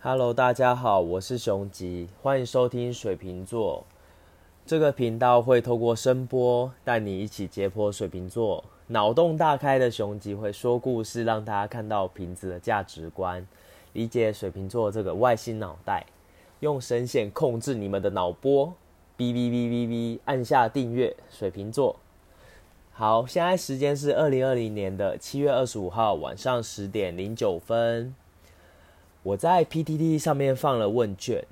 Hello，大家好，我是熊吉，欢迎收听水瓶座这个频道，会透过声波带你一起解剖水瓶座。脑洞大开的熊吉会说故事，让大家看到瓶子的价值观，理解水瓶座这个外星脑袋，用声线控制你们的脑波。哔哔哔哔哔，按下订阅，水瓶座。好，现在时间是二零二零年的七月二十五号晚上十点零九分。我在 PTT 上面放了问卷，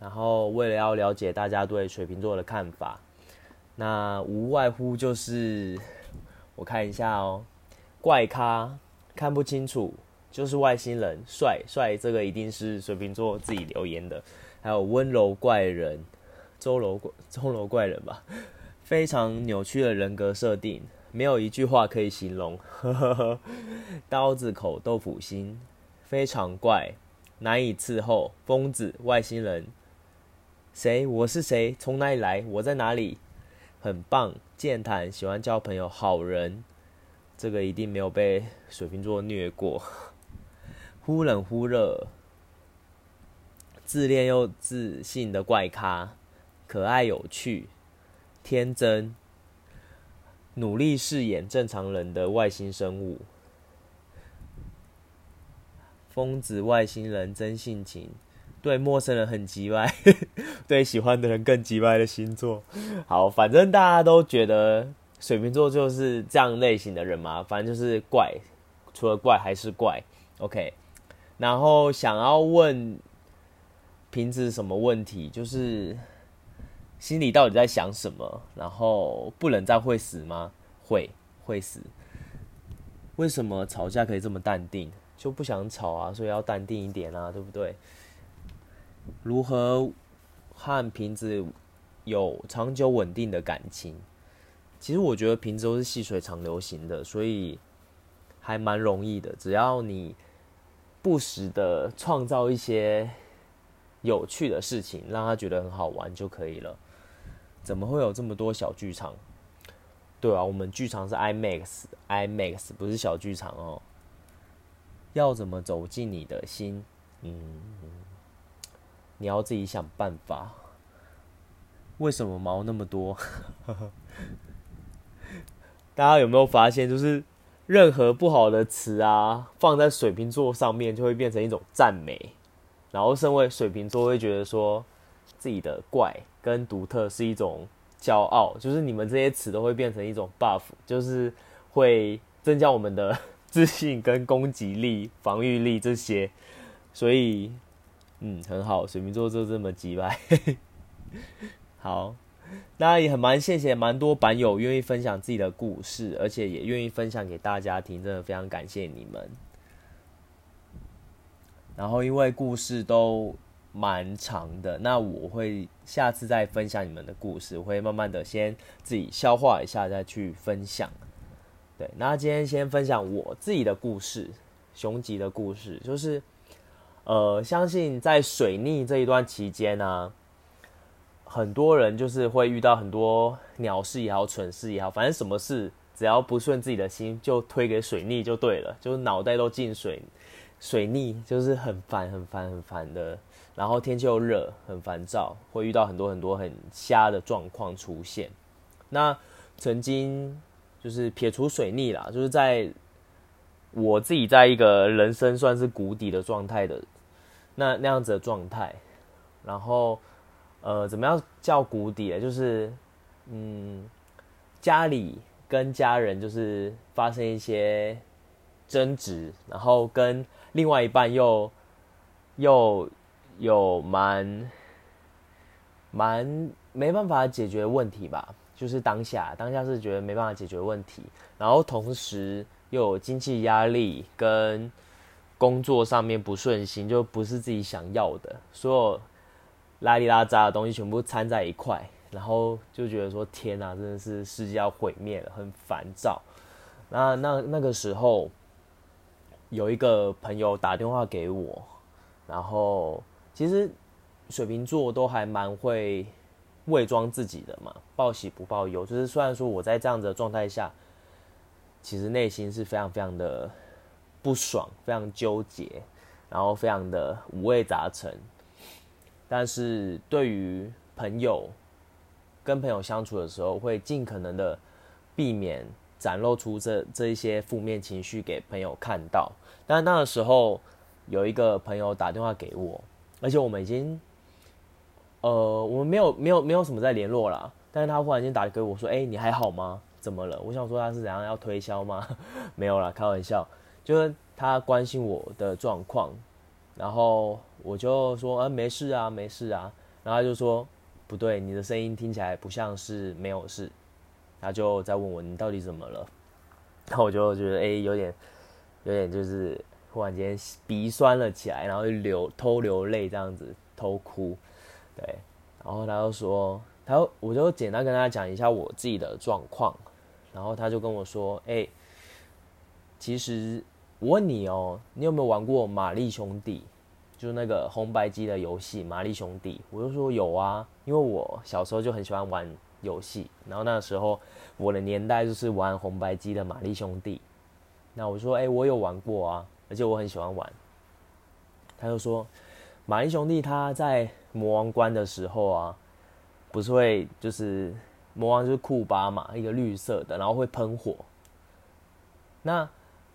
然后为了要了解大家对水瓶座的看法，那无外乎就是我看一下哦，怪咖看不清楚，就是外星人，帅帅这个一定是水瓶座自己留言的，还有温柔怪人，周柔 周柔怪人吧，非常扭曲的人格设定，没有一句话可以形容，呵呵呵，刀子口豆腐心，非常怪。难以伺候，疯子，外星人，谁？我是谁？从哪里来？我在哪里？很棒，健谈，喜欢交朋友，好人，这个一定没有被水瓶座虐过。忽冷忽热，自恋又自信的怪咖，可爱有趣，天真，努力饰演正常人的外星生物。疯子外星人真性情，对陌生人很急歪，对喜欢的人更急歪的星座。好，反正大家都觉得水瓶座就是这样类型的人嘛，反正就是怪，除了怪还是怪。OK，然后想要问瓶子什么问题，就是心里到底在想什么？然后不能再会死吗？会，会死。为什么吵架可以这么淡定？就不想吵啊，所以要淡定一点啊，对不对？如何和瓶子有长久稳定的感情？其实我觉得瓶子都是细水长流型的，所以还蛮容易的。只要你不时的创造一些有趣的事情，让他觉得很好玩就可以了。怎么会有这么多小剧场？对啊，我们剧场是 IMAX，IMAX 不是小剧场哦。要怎么走进你的心？嗯，你要自己想办法。为什么毛那么多？大家有没有发现，就是任何不好的词啊，放在水瓶座上面，就会变成一种赞美。然后，身为水瓶座，会觉得说自己的怪跟独特是一种骄傲。就是你们这些词都会变成一种 buff，就是会增加我们的。自信跟攻击力、防御力这些，所以，嗯，很好。水瓶座就这么几百，好，那也很蛮谢谢蛮多版友愿意分享自己的故事，而且也愿意分享给大家听，真的非常感谢你们。然后因为故事都蛮长的，那我会下次再分享你们的故事，我会慢慢的先自己消化一下，再去分享。对，那今天先分享我自己的故事，雄吉的故事，就是，呃，相信在水逆这一段期间呢，很多人就是会遇到很多鸟事也好，蠢事也好，反正什么事只要不顺自己的心，就推给水逆就对了，就是脑袋都进水，水逆就是很烦、很烦、很烦的，然后天气又热，很烦躁，会遇到很多很多很瞎的状况出现。那曾经。就是撇除水逆啦，就是在我自己在一个人生算是谷底的状态的那那样子的状态，然后呃，怎么样叫谷底？就是嗯，家里跟家人就是发生一些争执，然后跟另外一半又又有蛮蛮没办法解决问题吧。就是当下，当下是觉得没办法解决问题，然后同时又有经济压力跟工作上面不顺心，就不是自己想要的，所有拉里拉扎的东西全部掺在一块，然后就觉得说天哪，真的是世界要毁灭了，很烦躁。那那那个时候，有一个朋友打电话给我，然后其实水瓶座都还蛮会。伪装自己的嘛，报喜不报忧。就是虽然说我在这样子的状态下，其实内心是非常非常的不爽，非常纠结。然后非常的五味杂陈。但是对于朋友跟朋友相处的时候，会尽可能的避免展露出这这一些负面情绪给朋友看到。但那个时候有一个朋友打电话给我，而且我们已经。呃，我们没有没有没有什么在联络啦。但是他忽然间打给我说：“哎，你还好吗？怎么了？”我想说他是怎样要推销吗？没有啦，开玩笑，就是他关心我的状况，然后我就说：“呃，没事啊，没事啊。”然后他就说：“不对，你的声音听起来不像是没有事。”他就在问我：“你到底怎么了？” 然后我就觉得：“哎，有点有点就是忽然间鼻酸了起来，然后流偷流泪这样子，偷哭。”对，然后他就说，他我就简单跟他讲一下我自己的状况，然后他就跟我说，哎，其实我问你哦，你有没有玩过《玛丽兄弟》，就是那个红白机的游戏《玛丽兄弟》？我就说有啊，因为我小时候就很喜欢玩游戏，然后那时候我的年代就是玩红白机的《玛丽兄弟》，那我说，哎，我有玩过啊，而且我很喜欢玩。他就说，《玛丽兄弟》他在。魔王关的时候啊，不是会就是魔王就是库巴嘛，一个绿色的，然后会喷火。那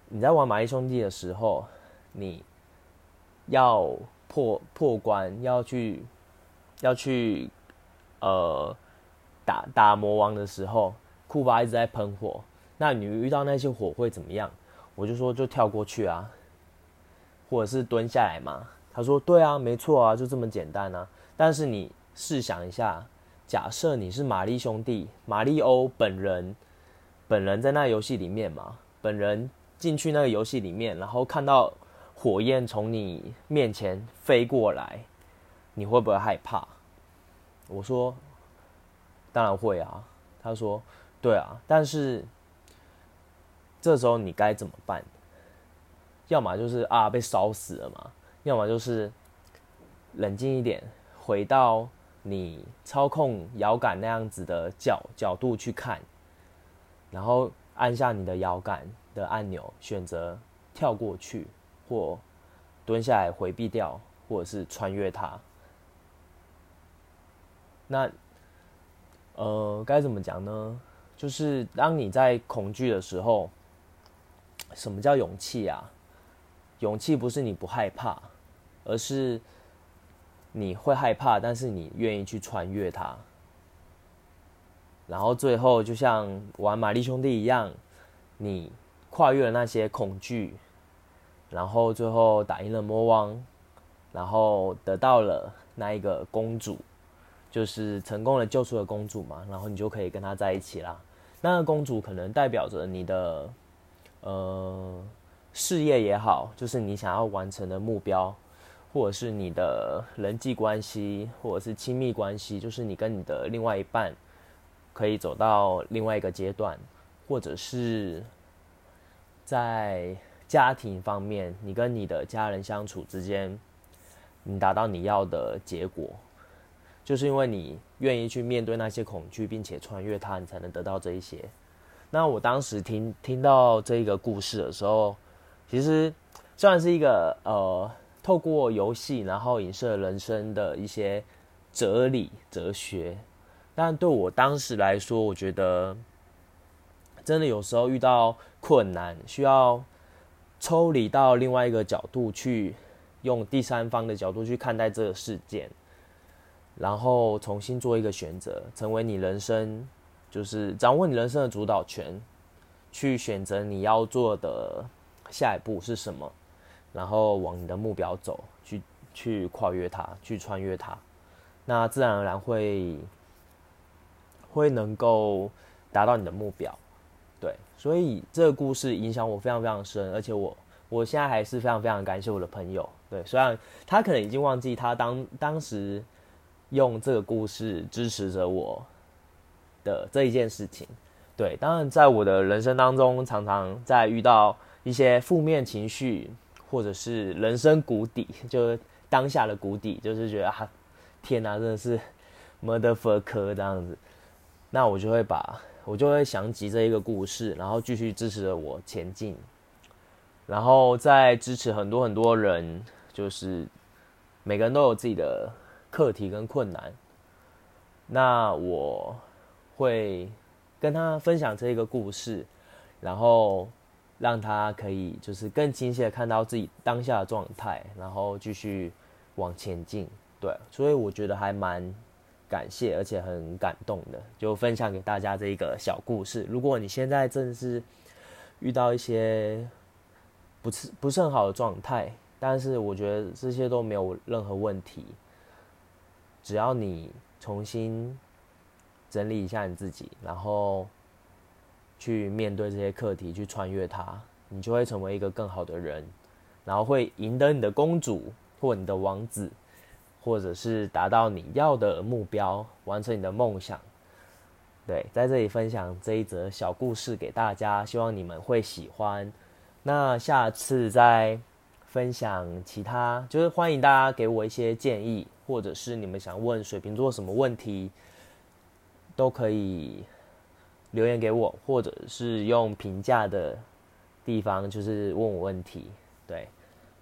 你在玩玛丽兄弟的时候，你要破破关，要去要去呃打打魔王的时候，库巴一直在喷火。那你遇到那些火会怎么样？我就说就跳过去啊，或者是蹲下来嘛。他说：“对啊，没错啊，就这么简单啊。但是你试想一下，假设你是玛丽兄弟，马里欧本人，本人在那游戏里面嘛，本人进去那个游戏里面，然后看到火焰从你面前飞过来，你会不会害怕？”我说：“当然会啊。”他说：“对啊，但是这时候你该怎么办？要么就是啊，被烧死了嘛。”要么就是冷静一点，回到你操控摇杆那样子的角角度去看，然后按下你的摇杆的按钮，选择跳过去，或蹲下来回避掉，或者是穿越它。那呃，该怎么讲呢？就是当你在恐惧的时候，什么叫勇气啊？勇气不是你不害怕。而是你会害怕，但是你愿意去穿越它，然后最后就像玩玛丽兄弟一样，你跨越了那些恐惧，然后最后打赢了魔王，然后得到了那一个公主，就是成功的救出了公主嘛，然后你就可以跟她在一起啦。那个公主可能代表着你的呃事业也好，就是你想要完成的目标。或者是你的人际关系，或者是亲密关系，就是你跟你的另外一半可以走到另外一个阶段，或者是在家庭方面，你跟你的家人相处之间，你达到你要的结果，就是因为你愿意去面对那些恐惧，并且穿越它，你才能得到这一些。那我当时听听到这个故事的时候，其实虽然是一个呃。透过游戏，然后影射人生的一些哲理、哲学。但对我当时来说，我觉得真的有时候遇到困难，需要抽离到另外一个角度去，用第三方的角度去看待这个事件，然后重新做一个选择，成为你人生，就是掌握你人生的主导权，去选择你要做的下一步是什么。然后往你的目标走，去去跨越它，去穿越它，那自然而然会会能够达到你的目标，对。所以这个故事影响我非常非常深，而且我我现在还是非常非常感谢我的朋友，对。虽然他可能已经忘记他当当时用这个故事支持着我的这一件事情，对。当然，在我的人生当中，常常在遇到一些负面情绪。或者是人生谷底，就当下的谷底，就是觉得啊，天哪，真的是么的坎坷这样子，那我就会把，我就会想起这一个故事，然后继续支持着我前进，然后再支持很多很多人就是每个人都有自己的课题跟困难。那我会跟他分享这一个故事，然后让他可以就是更清晰的看到自己当下的状态，然后继续往前进。对，所以我觉得还蛮感谢，而且很感动的，就分享给大家这一个小故事。如果你现在正是遇到一些不是不是很好的状态，但是我觉得这些都没有任何问题，只要你。重新整理一下你自己，然后去面对这些课题，去穿越它，你就会成为一个更好的人，然后会赢得你的公主或你的王子，或者是达到你要的目标，完成你的梦想。对，在这里分享这一则小故事给大家，希望你们会喜欢。那下次再分享其他，就是欢迎大家给我一些建议。或者是你们想问水瓶座什么问题，都可以留言给我，或者是用评价的地方，就是问我问题。对，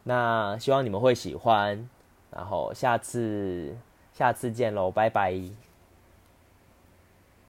那希望你们会喜欢，然后下次下次见喽，拜拜。